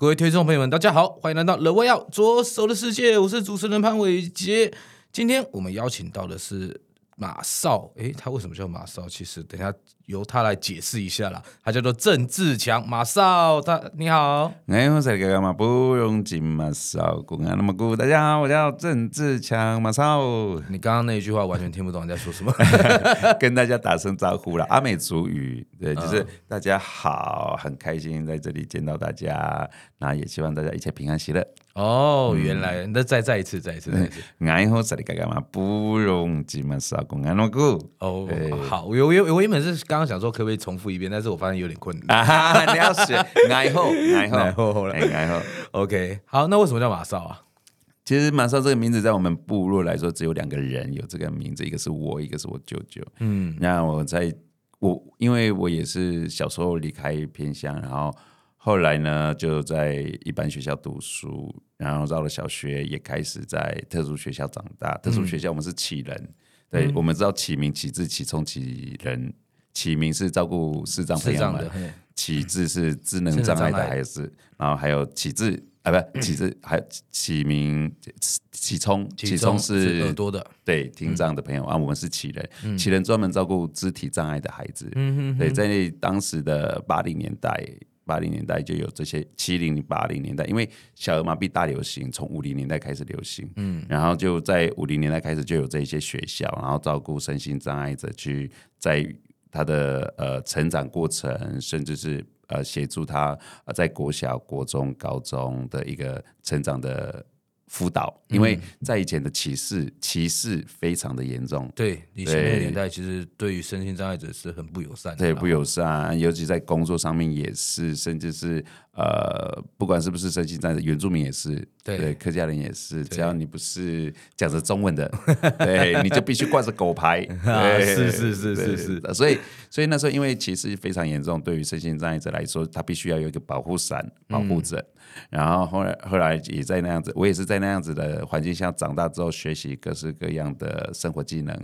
各位听众朋友们，大家好，欢迎来到《乐威要左手的世界》，我是主持人潘伟杰。今天我们邀请到的是马少，诶，他为什么叫马少？其实等下。由他来解释一下啦，他叫做郑志强马少，他你好，哎，我是干嘛不用紧马少，公安那么酷，大家好，我叫郑志强马少。你刚刚那一句话完全听不懂你在说什么 跟大家打声招呼了，阿美族语，对，就是大家好，很开心在这里见到大家，那也希望大家一切平安喜乐。哦，原来那再再一次，再一次，再一次，哎，我是干嘛不用紧马少，公安那么酷。哦，好，我我我原本是刚。刚刚想说可不可以重复一遍，但是我发现有点困难。啊、你要学爱好，爱好，爱好，爱好。OK，好，那为什么叫马少啊？其实马少这个名字在我们部落来说，只有两个人有这个名字，一个是我，一个是我舅舅。嗯，那我在我因为我也是小时候离开偏乡，然后后来呢就在一般学校读书，然后到了小学也开始在特殊学校长大。特殊学校我们是启人，嗯、对，我们知道启明、启智、启聪、启人。启明是照顾视障朋友的，启智是智能障碍的孩子，然后还有启智啊，不 启智，还有启明、启聪，启聪是耳朵的，对听障的朋友啊。我们是启人，启人专门照顾肢体障碍的孩子。嗯对，在当时的八零年代，八零年代就有这些七零八零年代，因为小儿麻痹大流行从五零年代开始流行，嗯，然后就在五零年代开始就有这些学校，然后照顾身心障碍者去在。他的呃成长过程，甚至是呃协助他在国小、国中、高中的一个成长的。辅导，因为在以前的歧视歧视非常的严重。对，以前那个年代，其实对于身心障碍者是很不友善的。对，不友善，尤其在工作上面也是，甚至是呃，不管是不是身心障碍者，原住民也是，对，对客家人也是，只要你不是讲着中文的，对，你就必须挂着狗牌。啊，是是是是是。所以，所以那时候因为歧视非常严重，对于身心障碍者来说，他必须要有一个保护伞保护着。嗯然后后来后来也在那样子，我也是在那样子的环境下长大之后，学习各式各样的生活技能，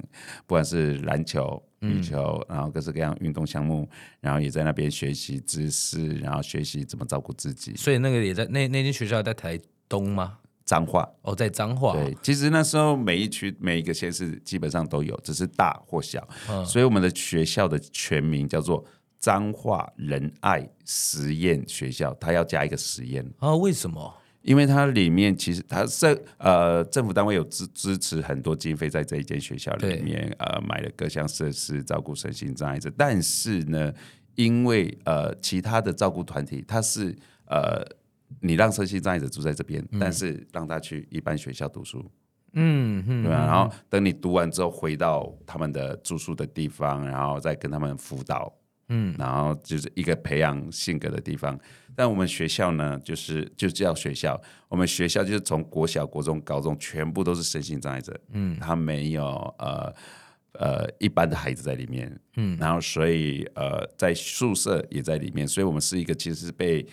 不管是篮球、羽球，然后各式各样运动项目，然后也在那边学习知识，然后学习怎么照顾自己。所以那个也在那那间学校在台东吗？彰化哦，在彰化。对，其实那时候每一区每一个县市基本上都有，只是大或小。嗯，所以我们的学校的全名叫做。彰化仁爱实验学校，它要加一个实验啊？为什么？因为它里面其实它是呃政府单位有支支持很多经费在这一间学校里面，呃买了各项设施照顾身心障碍者。但是呢，因为呃其他的照顾团体，它是呃你让身心障碍者住在这边，嗯、但是让他去一般学校读书，嗯嗯，对吧？然后等你读完之后回到他们的住宿的地方，然后再跟他们辅导。嗯，然后就是一个培养性格的地方。但我们学校呢，就是就叫学校。我们学校就是从国小、国中、高中，全部都是身心障碍者。嗯，他没有呃呃一般的孩子在里面。嗯，然后所以呃在宿舍也在里面，所以我们是一个其实是被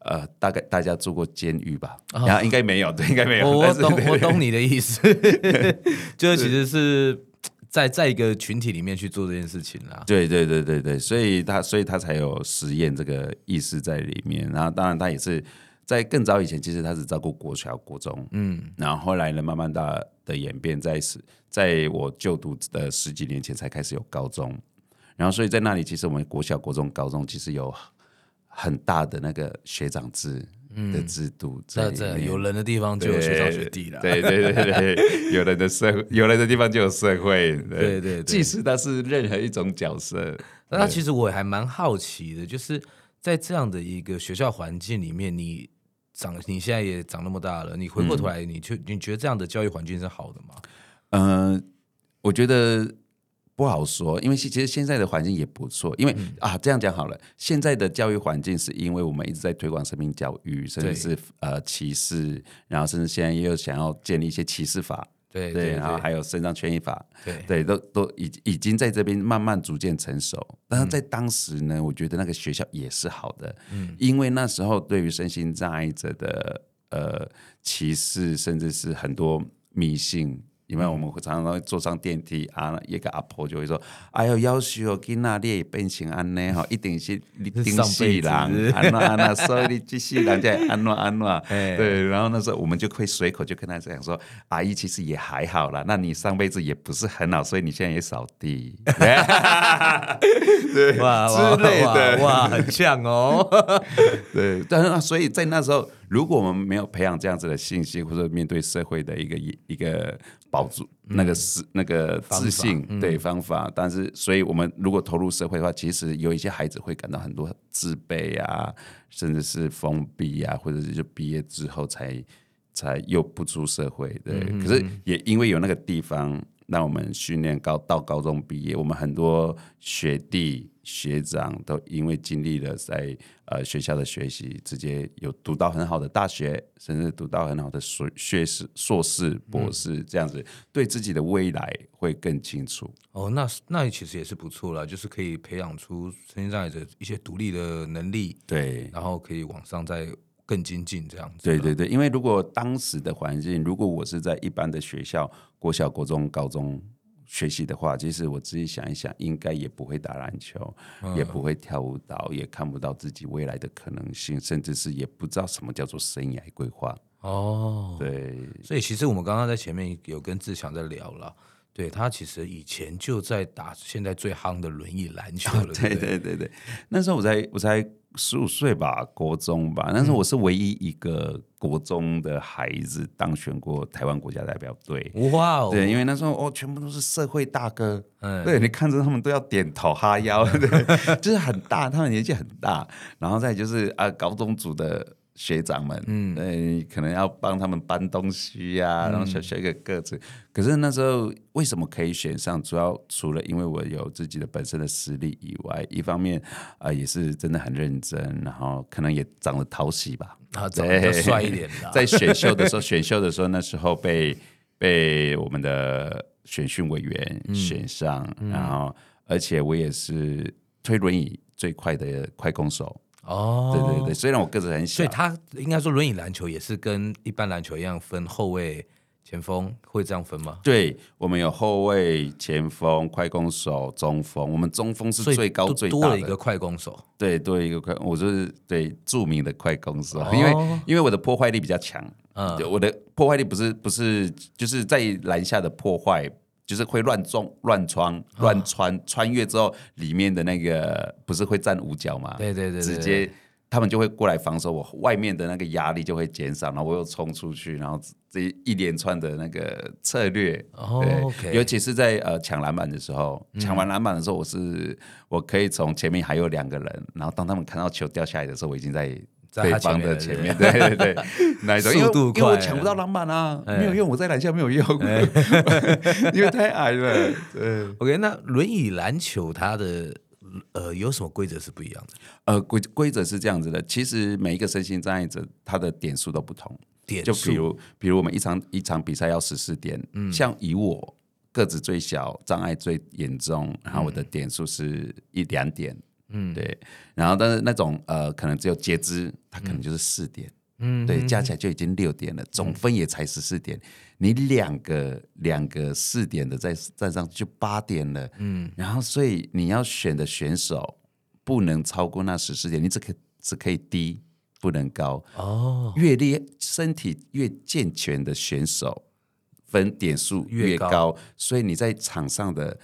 呃大概大家住过监狱吧？然后、哦、应该没有，对，应该没有。我懂，我懂你的意思，就是其实是。在在一个群体里面去做这件事情啦，对对对对对，所以他所以他才有实验这个意识在里面。然后当然他也是在更早以前，其实他是照顾国小国中，嗯，然后后来呢，慢慢大的演变，在十在我就读的十几年前才开始有高中，然后所以在那里，其实我们国小国中高中其实有很大的那个学长制。的制度，在这有人的地方就有学长学弟了。对 对对对，有人的社会，有人的地方就有社会。对对对，即使他是任何一种角色，那他其实我还蛮好奇的，就是在这样的一个学校环境里面，你长你现在也长那么大了，你回过头来，你就你觉得这样的教育环境是好的吗？嗯，我觉得不好说，因为其实现在的环境也不错。因为、嗯、啊，这样讲好了，现在的教育环境是因为我们一直在推广生命教育，甚至是呃歧视，然后甚至现在又想要建立一些歧视法，对对，对，然后还有身障权益法，对对，都都已已经在这边慢慢逐渐成熟。但是在当时呢，嗯、我觉得那个学校也是好的，嗯，因为那时候对于身心障碍者的呃歧视，甚至是很多迷信。因为我们会常常坐上电梯啊，一个阿婆就会说：“哎呦，要求给那列变成安呢哈，一定是你顶死人，安那安那，所以你继续人家安那安那。”对，然后那时候我们就会随口就跟他讲说：“阿姨其实也还好啦，那你上辈子也不是很好，所以你现在也扫地。”对，哇之类的，哇，很像哦。对，但是所以在那时候。如果我们没有培养这样子的信心，或者面对社会的一个一个保住那个是、嗯、那个自信方对方法，但是所以我们如果投入社会的话，其实有一些孩子会感到很多自卑啊，甚至是封闭啊，或者是就毕业之后才才又不出社会。对，嗯、可是也因为有那个地方。让我们训练高到高中毕业，我们很多学弟学长都因为经历了在呃学校的学习，直接有读到很好的大学，甚至读到很好的硕学士、硕士、博士，嗯、这样子对自己的未来会更清楚。哦，那那其实也是不错了，就是可以培养出身心障碍者一些独立的能力，对，然后可以往上再更精进这样子。对对对，因为如果当时的环境，如果我是在一般的学校。国小、国中、高中学习的话，其实我自己想一想，应该也不会打篮球，嗯、也不会跳舞蹈，也看不到自己未来的可能性，甚至是也不知道什么叫做生涯规划。哦，对，所以其实我们刚刚在前面有跟志强在聊了，对，他其实以前就在打现在最夯的轮椅篮球了。对对对对，那时候我才我才。十五岁吧，国中吧，那时候我是唯一一个国中的孩子当选过台湾国家代表队。哇哦！对，因为那时候哦，全部都是社会大哥，嗯，对，你看着他们都要点头哈腰，对，就是很大，他们年纪很大，然后再就是啊，高中组的。学长们，嗯，对，可能要帮他们搬东西呀、啊，然后小小一个个子，嗯、可是那时候为什么可以选上？主要除了因为我有自己的本身的实力以外，一方面啊、呃、也是真的很认真，然后可能也长得讨喜吧，啊，长得帅一点的。在选秀的时候，选秀的时候，那时候被被我们的选训委员选上，嗯、然后而且我也是推轮椅最快的快攻手。哦，对对对，虽然我个子很小，所以他应该说轮椅篮球也是跟一般篮球一样分后卫、前锋，会这样分吗？对，我们有后卫、前锋、快攻手、中锋，我们中锋是最高最大的，多了一个快攻手，对，多了一个快，我就是对著名的快攻手，哦、因为因为我的破坏力比较强，嗯，我的破坏力不是不是就是在篮下的破坏。就是会乱撞、乱穿、乱穿，穿越之后里面的那个不是会站五角吗？对对对，直接他们就会过来防守我，外面的那个压力就会减少，然后我又冲出去，然后这一连串的那个策略，对，okay. 尤其是在呃抢篮板的时候，抢完篮板的时候，我是我可以从前面还有两个人，然后当他们看到球掉下来的时候，我已经在。对方的前面，对对对，那一种速度快，因为我抢不到篮板啊，没有用，我在篮下没有用，因为太矮了。对，OK，那轮椅篮球它的呃有什么规则是不一样的？呃，规规则是这样子的，其实每一个身心障碍者他的点数都不同，点就比如比如我们一场一场比赛要十四点，嗯，像以我个子最小，障碍最严重，然后我的点数是一两点。嗯，对，然后但是那种呃，可能只有截肢，它可能就是四点，嗯，对，加起来。就已经六点了，总分也才十四点，你两个两个四点的再站上就八点了，嗯，然后所以你要选的选手不能超过那十四点，你只可只可以低，不能高哦，越厉身体越健全的选手分点数越高，越高，所以你在场上的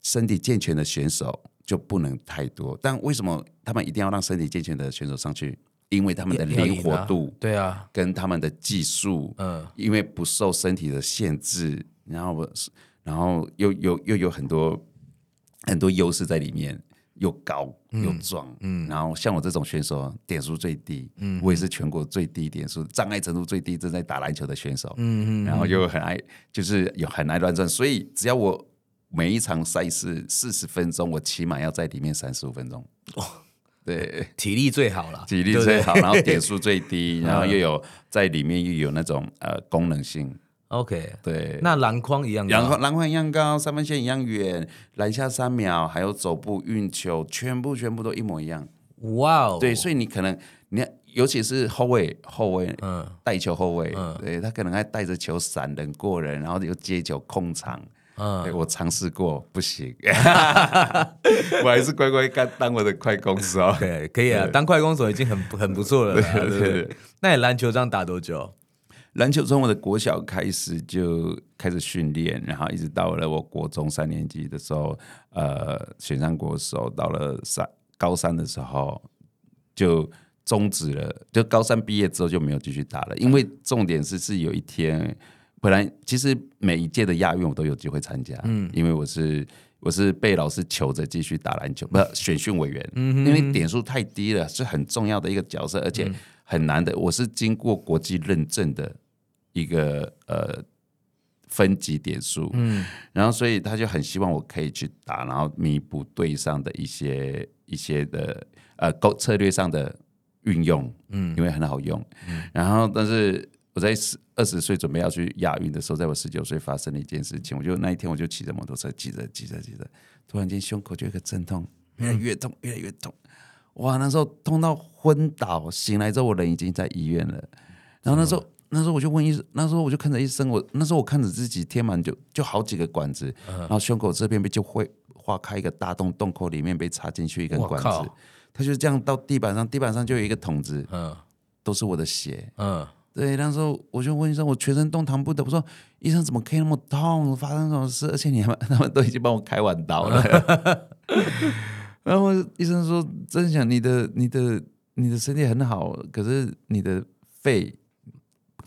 身体健全的选手。就不能太多，但为什么他们一定要让身体健全的选手上去？因为他们的灵活度，对啊，跟他们的技术，嗯，因为不受身体的限制，然后，然后又有又有很多很多优势在里面，又高又壮，嗯，然后像我这种选手，点数最低，嗯，我也是全国最低点数，障碍程度最低，正在打篮球的选手，嗯嗯，然后又很爱，就是有很爱乱转，所以只要我。每一场赛事四十分钟，我起码要在里面三十五分钟。哦，对，体力最好了，体力最好，然后点数最低，然后又有在里面又有那种呃功能性。OK，对，那篮筐一样高，篮筐篮筐一样高，三分线一样远，篮下三秒，还有走步运球，全部全部都一模一样。哇哦，对，所以你可能你尤其是后卫，后卫，嗯，带球后卫，嗯，对他可能还带着球闪人过人，然后又接球控场，嗯，我尝试过不行，我还是乖乖干当我的快攻手。对，可以啊，当快攻手已经很很不错了，对对对。那你篮球这样打多久？篮球从我的国小开始就开始训练，然后一直到了我国中三年级的时候，呃，选上国手，到了三高三的时候就终止了，就高三毕业之后就没有继续打了，因为重点是是有一天，本来其实每一届的亚运我都有机会参加，嗯，因为我是我是被老师求着继续打篮球，不选训委员，嗯，因为点数太低了，是很重要的一个角色，而且。很难的，我是经过国际认证的一个呃分级点数，嗯，然后所以他就很希望我可以去打，然后弥补队上的一些一些的呃策略上的运用，嗯，因为很好用，嗯，然后但是我在十二十岁准备要去亚运的时候，在我十九岁发生了一件事情，我就那一天我就骑着摩托车，骑着骑着骑着，突然间胸口就有一个阵痛，越来越痛，越来越痛。哇，那时候痛到昏倒，醒来之后我人已经在医院了。然后那时候，那时候我就问医生，那时候我就看着医生，我那时候我看着自己贴满就就好几个管子，然后胸口这边被就会划开一个大洞，洞口里面被插进去一根管子，他就这样到地板上，地板上就有一个桶子，嗯，都是我的血，嗯，对。那时候我就问医生，我全身动弹不得，我说医生怎么可以那么痛？发生什么事？而且你们他们都已经帮我开完刀了。然后医生说：“真想你的、你的、你的身体很好，可是你的肺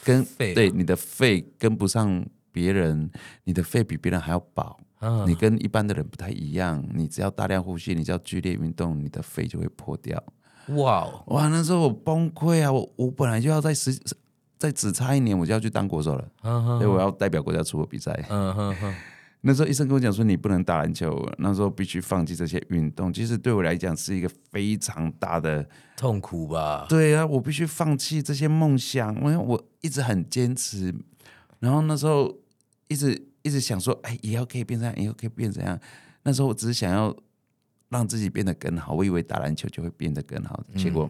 跟肺、啊、对你的肺跟不上别人，你的肺比别人还要薄，啊、你跟一般的人不太一样。你只要大量呼吸，你只要剧烈运动，你的肺就会破掉。哇哇！那时候我崩溃啊！我我本来就要在十再只差一年，我就要去当国手了，啊、所以我要代表国家出国比赛。啊啊啊”那时候医生跟我讲说，你不能打篮球，那时候必须放弃这些运动。其实对我来讲是一个非常大的痛苦吧？对啊，我必须放弃这些梦想，因为我一直很坚持。然后那时候一直一直想说，哎，以后可以变这样，以后可以变怎样？那时候我只是想要让自己变得更好。我以为打篮球就会变得更好，结果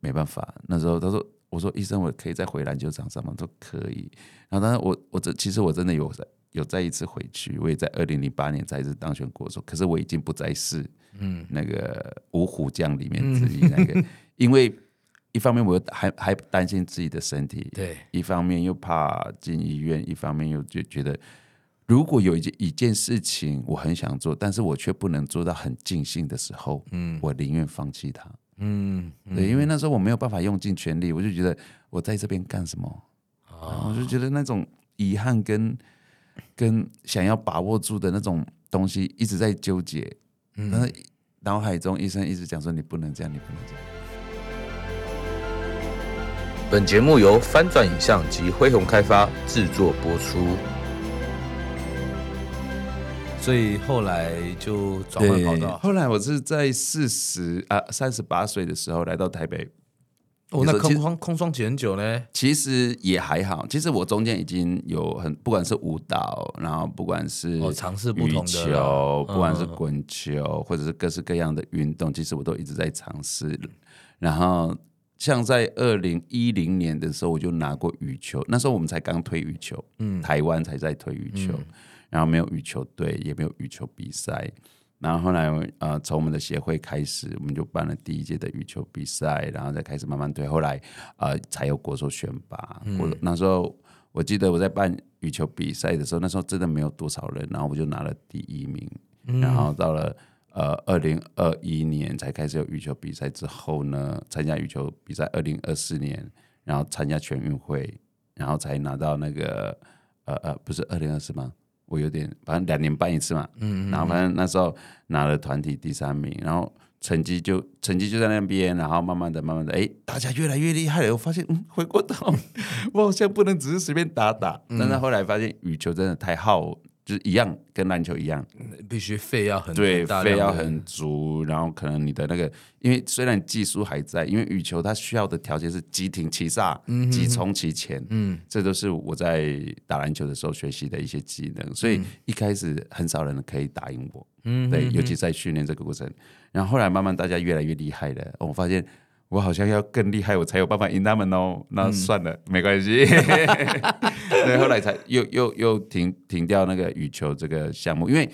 没办法。那时候他说，我说医生，我可以再回篮球场上吗？他说可以。然后当然我我这其实我真的有在。有再一次回去，我也在二零零八年再一次当选国手，可是我已经不再是嗯那个五虎将里面之一那个，嗯、因为一方面我还还担心自己的身体，对，一方面又怕进医院，一方面又就觉得如果有一件一件事情我很想做，但是我却不能做到很尽兴的时候，嗯，我宁愿放弃它，嗯，嗯对，因为那时候我没有办法用尽全力，我就觉得我在这边干什么，哦、我就觉得那种遗憾跟。跟想要把握住的那种东西一直在纠结，嗯，但是脑海中医生一直讲说，你不能这样，你不能这样。本节目由翻转影像及辉洪开发制作播出。所以后来就转换跑道。后来我是在四十啊三十八岁的时候来到台北。哦，那空窗空窗期很久呢？其实也还好。其实我中间已经有很，不管是舞蹈，然后不管是我尝试不同的球，不管是滚球，或者是各式各样的运动，其实我都一直在尝试。然后像在二零一零年的时候，我就拿过羽球。那时候我们才刚推羽球，嗯，台湾才在推羽球，然后没有羽球队，也没有羽球比赛。然后后来，呃，从我们的协会开始，我们就办了第一届的羽球比赛，然后再开始慢慢推。后来，呃，才有国手选拔。嗯、我那时候，我记得我在办羽球比赛的时候，那时候真的没有多少人，然后我就拿了第一名。嗯、然后到了呃二零二一年才开始有羽球比赛之后呢，参加羽球比赛，二零二四年，然后参加全运会，然后才拿到那个呃呃，不是二零二四吗？我有点，反正两年办一次嘛，嗯，嗯，然后反正那时候拿了团体第三名，然后成绩就成绩就在那边，然后慢慢的、慢慢的，哎，大家越来越厉害了。我发现，嗯，回过头，我好像不能只是随便打打。嗯、但是后来发现羽球真的太耗就是一样，跟篮球一样，必须肺要很对，肺要很足，然后可能你的那个，因为虽然技术还在，因为羽球它需要的条件是急停急刹、急冲急前，嗯，这都是我在打篮球的时候学习的一些技能，所以一开始很少人可以打赢我，嗯，对，尤其在训练这个过程，然后后来慢慢大家越来越厉害了，我发现。我好像要更厉害，我才有办法赢他们哦。那算了，嗯、没关系。对，后来才又又又停停掉那个羽球这个项目，因为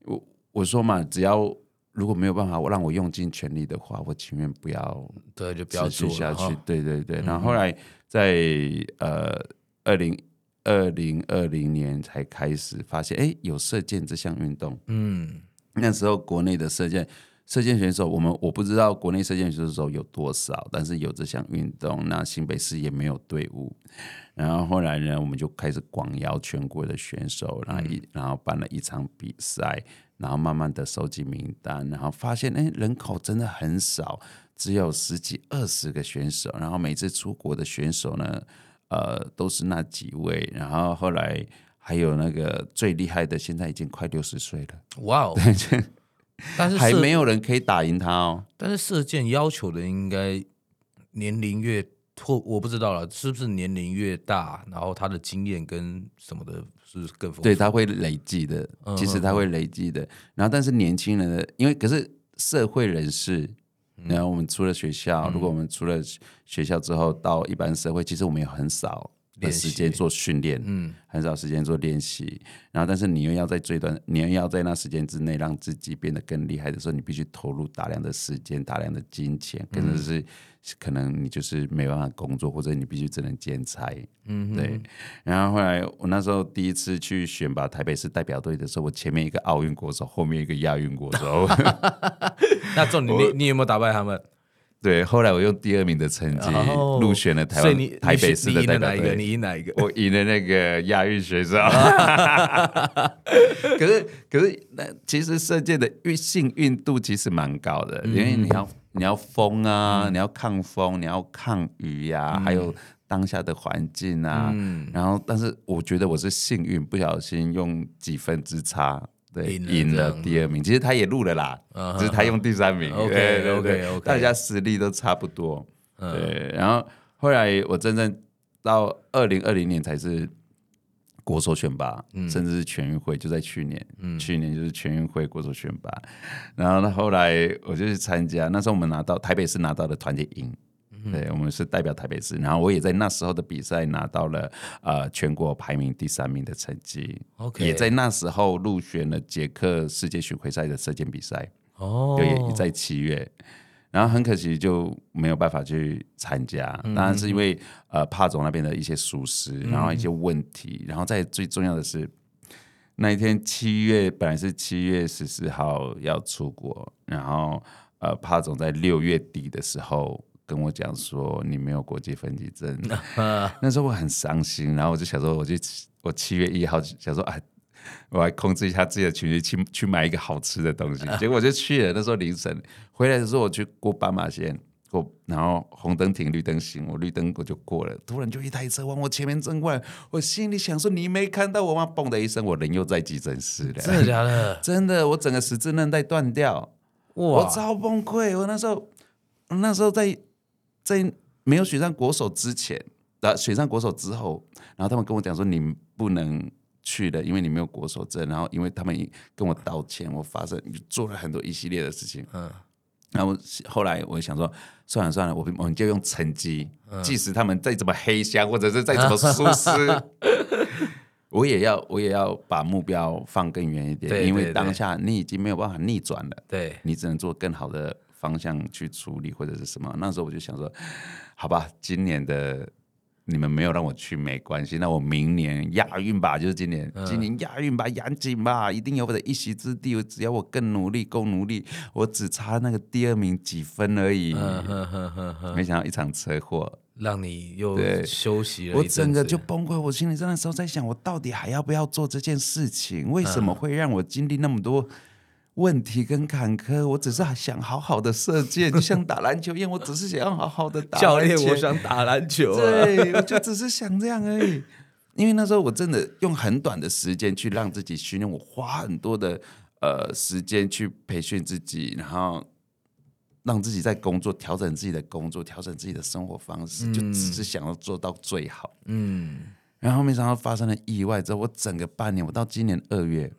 我我说嘛，只要如果没有办法，我让我用尽全力的话，我情愿不要。对，就不要持续下去。哦、对对对。然后后来在呃二零二零二零年才开始发现，哎，有射箭这项运动。嗯，那时候国内的射箭。射箭选手，我们我不知道国内射箭选手有多少，但是有这项运动，那新北市也没有队伍。然后后来呢，我们就开始广邀全国的选手，然后一然后办了一场比赛，然后慢慢的收集名单，然后发现哎，人口真的很少，只有十几二十个选手。然后每次出国的选手呢，呃，都是那几位。然后后来还有那个最厉害的，现在已经快六十岁了。哇哦！但是还没有人可以打赢他哦。但是射箭要求的应该年龄越或我不知道了，是不是年龄越大，然后他的经验跟什么的，是不是更丰富？对，他会累积的，其实他会累积的。然后，但是年轻人的，因为可是社会人士，然后我们出了学校，如果我们出了学校之后到一般社会，其实我们也很少。的时间做训练，嗯，很少时间做练习，然后但是你又要在最短，你又要在那时间之内让自己变得更厉害的时候，你必须投入大量的时间、大量的金钱，可能是可能你就是没办法工作，或者你必须只能兼差，嗯，对。然后后来我那时候第一次去选拔台北市代表队的时候，我前面一个奥运国手，后面一个亚运国手，那重点你你有没有打败他们？对，后来我用第二名的成绩入选了台湾台北市的代表队。你赢哪一个？我赢了那个亚运选手。可是可是那其实射箭的运幸运度其实蛮高的，因为你要你要风啊，你要抗风，你要抗雨呀，还有当下的环境啊。然后，但是我觉得我是幸运，不小心用几分之差。对，赢了第二名，其实他也录了啦，只是他用第三名。OK OK OK，，大家实力都差不多。对，然后后来我真正到二零二零年才是国手选拔，甚至是全运会，就在去年，去年就是全运会国手选拔。然后呢，后来我就去参加，那时候我们拿到台北市拿到的团结银。对，我们是代表台北市，然后我也在那时候的比赛拿到了呃全国排名第三名的成绩，OK，也在那时候入选了捷克世界巡回赛的射箭比赛，哦，对，也在七月，然后很可惜就没有办法去参加，当然是因为呃帕总那边的一些疏失，然后一些问题，然后再最重要的是那一天七月本来是七月十四号要出国，然后呃帕总在六月底的时候。跟我讲说你没有国际分级证，那时候我很伤心，然后我就想说，我就我七月一号想说，哎，我还控制一下自己的情绪，去去买一个好吃的东西，结果我就去了。那时候凌晨回来的时候，我去过斑马线，过然后红灯停，绿灯行，我绿灯我就过了，突然就一台车往我前面冲过来，我心里想说，你没看到我吗？嘣的一声，我人又在急诊室了。真的假的？真的，我整个十字韧带断掉，哇，我超崩溃。我那时候，那时候在。在没有选上国手之前，啊，选上国手之后，然后他们跟我讲说，你不能去了，因为你没有国手证。然后因为他们跟我道歉，我发生做了很多一系列的事情。嗯，然后后来我想说，算了算了，我我们就用成绩，嗯、即使他们再怎么黑箱，或者是再怎么疏失，我也要我也要把目标放更远一点，对对对，因为当下你已经没有办法逆转了，对，你只能做更好的。方向去处理或者是什么？那时候我就想说，好吧，今年的你们没有让我去没关系，那我明年亚运吧，就是今年，今年亚运吧，严谨吧，一定有我的一席之地。只要我更努力，够努力，我只差那个第二名几分而已。没想到一场车祸让你又休息了，我整个就崩溃。我心里那时候在想，我到底还要不要做这件事情？为什么会让我经历那么多？问题跟坎坷，我只是想好好的射箭，就像打篮球一样，我只是想要好好的打。教练，我想打篮球。对，我就只是想这样而已。因为那时候我真的用很短的时间去让自己训练，我花很多的呃时间去培训自己，然后让自己在工作调整自己的工作，调整自己的生活方式，嗯、就只是想要做到最好。嗯，然后没想到发生了意外之后，我整个半年，我到今年二月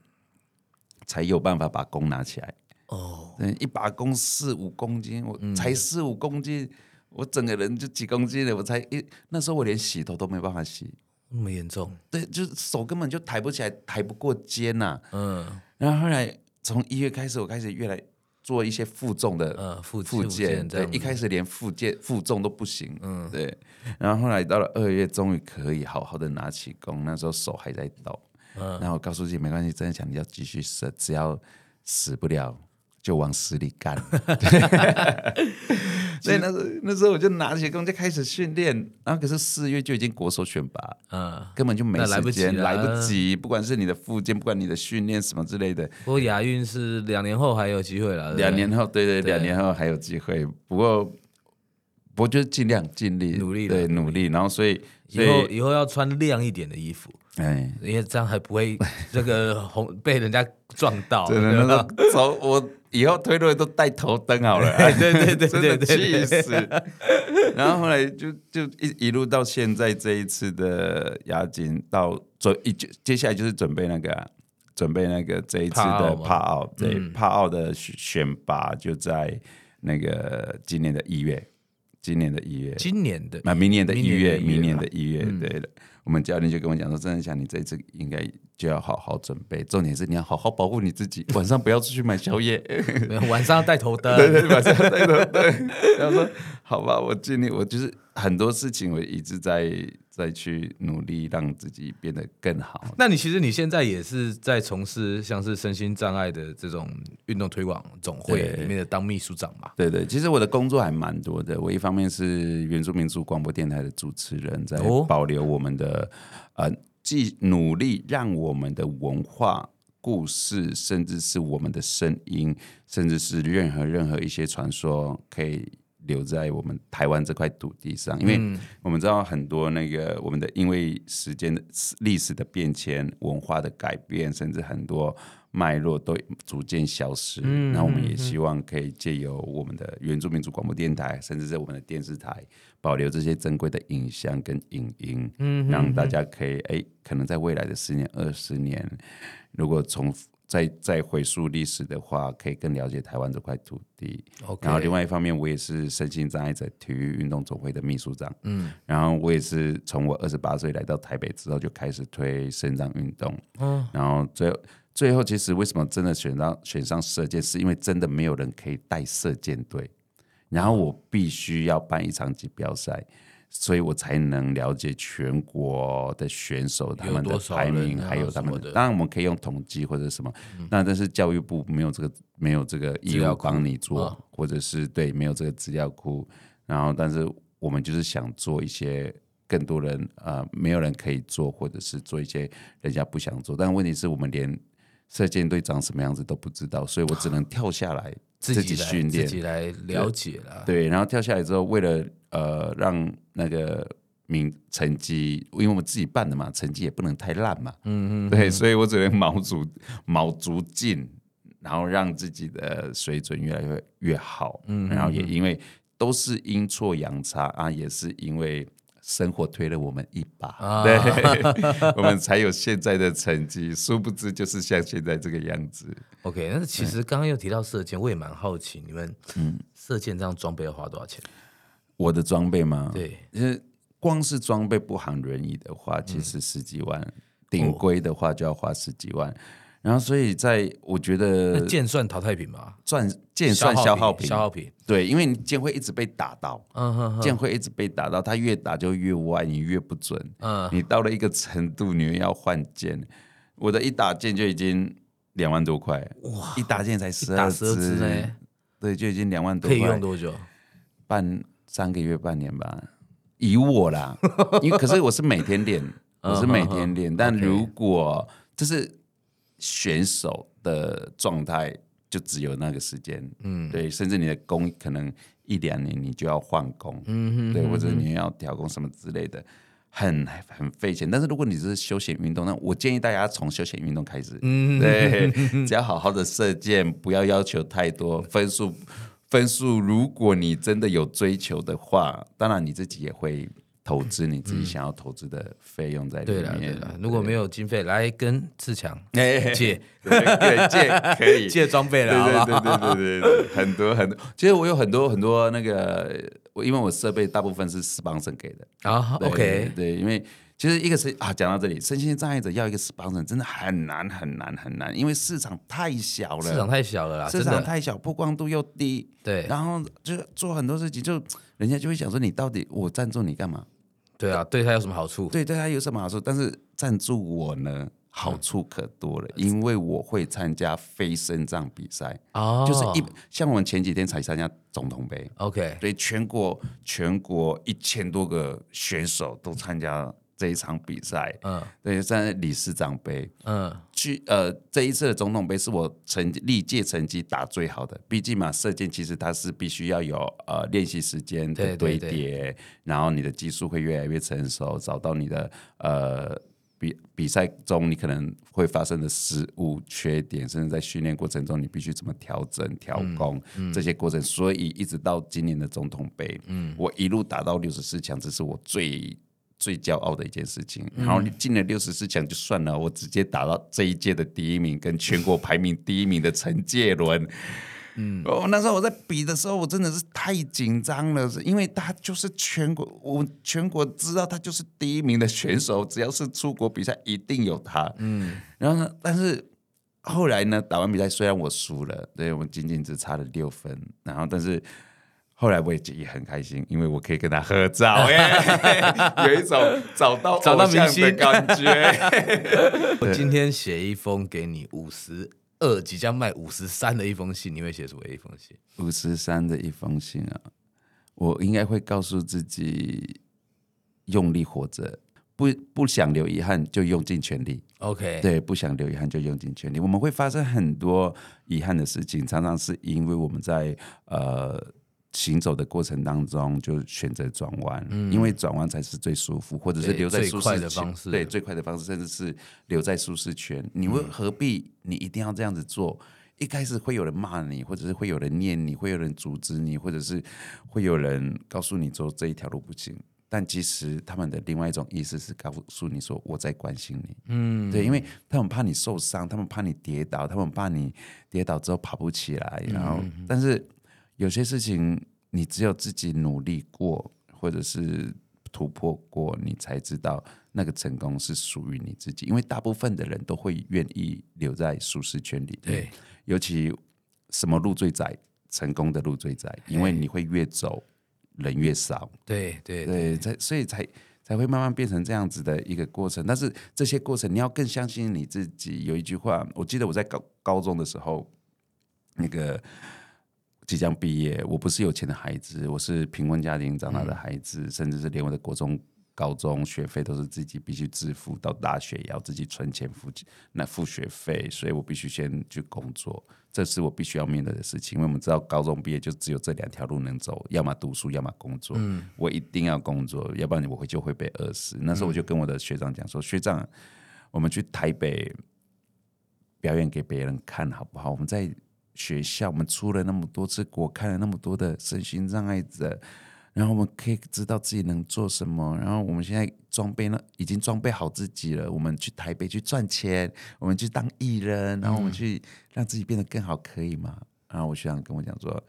才有办法把弓拿起来。哦，一把弓四五公斤，我才四五公斤，嗯、我整个人就几公斤了，我才一那时候我连洗头都没办法洗。那么严重？对，就是手根本就抬不起来，抬不过肩呐、啊。嗯，然后后来从一月开始，我开始越来做一些负重的，嗯，负负健。对，一开始连负肩负重都不行。嗯，对。然后后来到了二月，终于可以好好的拿起弓，那时候手还在抖。嗯，然后我告诉自己没关系，真的想你要继续射，只要死不了。就往死里干，所以那时候那时候我就拿起弓就开始训练，然后可是四月就已经国手选拔，嗯，根本就没时间，来不及，不管是你的附件，不管你的训练什么之类的。不过亚运是两年后还有机会了，两年后，对对，两年后还有机会。不过，不过就是尽量尽力努力，对努力，然后所以以后以后要穿亮一点的衣服。哎，因为这样还不会 这个红被人家撞到。真的，那个走，我以后推论都带头灯好了。对对对对对，气死！然后后来就就一一路到现在这一次的押金，到准一接下来就是准备那个准备那个这一次的帕奥，对帕奥的选拔就在那个今年的一月，今年的一月，今年的那明年的一月，明年的一月，对的。我们教练就跟我讲说：“真的想你这次应该就要好好准备，重点是你要好好保护你自己，晚上不要出去买宵夜，晚上要带头灯，对 对，晚上要带头灯。”然后说：“好吧，我尽力，我就是很多事情我一直在。”在去努力让自己变得更好。那你其实你现在也是在从事像是身心障碍的这种运动推广总会里面的当秘书长嘛？对对，其实我的工作还蛮多的。我一方面是原住民族广播电台的主持人，在保留我们的、哦、呃，既努力让我们的文化、故事，甚至是我们的声音，甚至是任何任何一些传说可以。留在我们台湾这块土地上，因为我们知道很多那个我们的，因为时间的历史的变迁、文化的改变，甚至很多脉络都逐渐消失。嗯，然后我们也希望可以借由我们的原住民族广播电台，甚至在我们的电视台，保留这些珍贵的影像跟影音，嗯，让大家可以哎，可能在未来的十年、二十年，如果从再再回溯历史的话，可以更了解台湾这块土地。Okay. 然后另外一方面，我也是身心障碍者体育运动总会的秘书长。嗯，然后我也是从我二十八岁来到台北之后就开始推身障运动。嗯，然后最后最后，其实为什么真的选上选上射箭，是因为真的没有人可以带射箭队，然后我必须要办一场锦标赛。所以我才能了解全国的选手他们的排名，还有他们的。当然，我们可以用统计或者什么，那但是教育部没有这个没有这个义务帮你做，或者是对没有这个资料库。然后，但是我们就是想做一些更多人呃没有人可以做，或者是做一些人家不想做。但问题是我们连射箭队长什么样子都不知道，所以我只能跳下来自己训练，自己来了解了。对，然后跳下来之后，为了呃让那个名成绩，因为我们自己办的嘛，成绩也不能太烂嘛。嗯嗯。对，所以我只能卯足卯足劲，然后让自己的水准越来越越好。嗯。然后也因为都是阴错阳差啊，也是因为生活推了我们一把，啊、对，我们才有现在的成绩。殊不知就是像现在这个样子。OK，但是其实刚刚又提到射箭，我也蛮好奇，你们嗯，射箭这样装备要花多少钱？我的装备吗？对，其实光是装备不含轮椅的话，其实十几万；顶规、嗯、的话就要花十几万。然后，所以在我觉得，剑算淘汰品吧？算剑算消耗品，消耗品。对，因为你箭会一直被打到，嗯哼，箭会一直被打到，它越打就越歪，你越不准。嗯，你到了一个程度，你要换剑。我的一打剑就已经两万多块，哇！一打剑才十二支，对，就已经两万多块。可以用多久？半。三个月半年吧，以我啦，因为可是我是每天练，我是每天练。但如果就是选手的状态，就只有那个时间，嗯，对，甚至你的工可能一两年你就要换工，嗯哼，对，或者你要调工什么之类的，很很费钱。但是如果你是休闲运动，那我建议大家从休闲运动开始。嗯，对，只要好好的射箭，不要要求太多分数。分数，如果你真的有追求的话，当然你自己也会。投资你自己想要投资的费用在里面。对了，对了，如果没有经费，来跟 志强借，对，借可以。借装备了，好对对对对对，很多很多。其实我有很多很多那个，我因为我设备大部分是 sponsor 给的。啊。OK，对，因为其实一个是啊，讲到这里，身心障碍者要一个 sponsor 真的很难很难很难，因为市场太小了，市场太小了啦，市场太小，曝光度又低，对，然后就做很多事情，就人家就会想说，你到底我赞助你干嘛？对啊，对他有什么好处？对，对他有什么好处？但是赞助我呢，好处可多了，嗯、因为我会参加非身障比赛哦，就是一像我们前几天才参加总统杯，OK，所以全国全国一千多个选手都参加。这一场比赛，嗯，对，在理事长杯，嗯，去呃，这一次的总统杯是我成历届成绩打最好的。毕竟嘛，射箭其实它是必须要有呃练习时间的堆叠，对对对，然后你的技术会越来越成熟，找到你的呃比比赛中你可能会发生的失误、缺点，甚至在训练过程中你必须怎么调整、调工、嗯嗯、这些过程。所以一直到今年的总统杯，嗯，我一路打到六十四强，这是我最。最骄傲的一件事情，然后你进了六十四强就算了，我直接打到这一届的第一名，跟全国排名第一名的陈介伦。嗯，哦，那时候我在比的时候，我真的是太紧张了，因为他就是全国，我全国知道他就是第一名的选手，只要是出国比赛一定有他。嗯，然后呢，但是后来呢，打完比赛虽然我输了，对，我仅仅只差了六分，然后但是。后来我也也很开心，因为我可以跟他合照，有一种找到找到明星的感觉。我今天写一封给你五十二即将卖五十三的一封信，你会写什么一封信？五十三的一封信啊，我应该会告诉自己用力活着，不不想留遗憾就用尽全力。OK，对，不想留遗憾就用尽全力。我们会发生很多遗憾的事情，常常是因为我们在呃。行走的过程当中，就选择转弯，嗯、因为转弯才是最舒服，或者是留在舒适圈，对，最快的方式，甚至是留在舒适圈。你会何必？你一定要这样子做？嗯、一开始会有人骂你，或者是会有人念你，会有人阻止你，或者是会有人告诉你说这一条路不行。但其实他们的另外一种意思是告诉你说我在关心你，嗯，对，因为他们怕你受伤，他们怕你跌倒，他们怕你跌倒之后爬不起来，然后，嗯、但是。有些事情，你只有自己努力过，或者是突破过，你才知道那个成功是属于你自己。因为大部分的人都会愿意留在舒适圈里。对，尤其什么路最窄，成功的路最窄，因为你会越走人越少。对对对，才所以才才会慢慢变成这样子的一个过程。但是这些过程，你要更相信你自己。有一句话，我记得我在高高中的时候，那个。即将毕业，我不是有钱的孩子，我是贫困家庭长大的孩子，嗯、甚至是连我的国中、高中学费都是自己必须支付，到大学也要自己存钱付那付学费，所以我必须先去工作，这是我必须要面对的事情。因为我们知道高中毕业就只有这两条路能走，要么读书，要么工作。嗯、我一定要工作，要不然我会就会被饿死。那时候我就跟我的学长讲说：“学长，我们去台北表演给别人看好不好？我们在。”学校，我们出了那么多次国，看了那么多的身心障碍者，然后我们可以知道自己能做什么。然后我们现在装备呢，已经装备好自己了。我们去台北去赚钱，我们去当艺人，然后我们去让自己变得更好，可以吗？然后我学长跟我讲说：“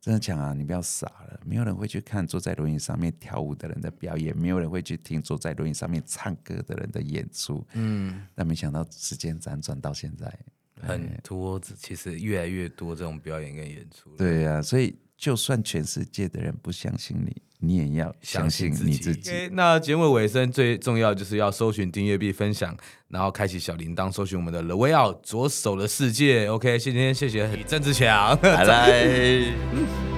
真的讲啊，你不要傻了，没有人会去看坐在轮椅上面跳舞的人的表演，没有人会去听坐在轮椅上面唱歌的人的演出。”嗯，但没想到时间辗转到现在。很多，其实越来越多这种表演跟演出。对呀、啊，所以就算全世界的人不相信你，你也要相信你自己。自己 okay, 那节目尾声最重要就是要搜寻订阅并分享，然后开启小铃铛，搜寻我们的 The Way Out 左手的世界。OK，今天谢谢李郑志强，拜拜。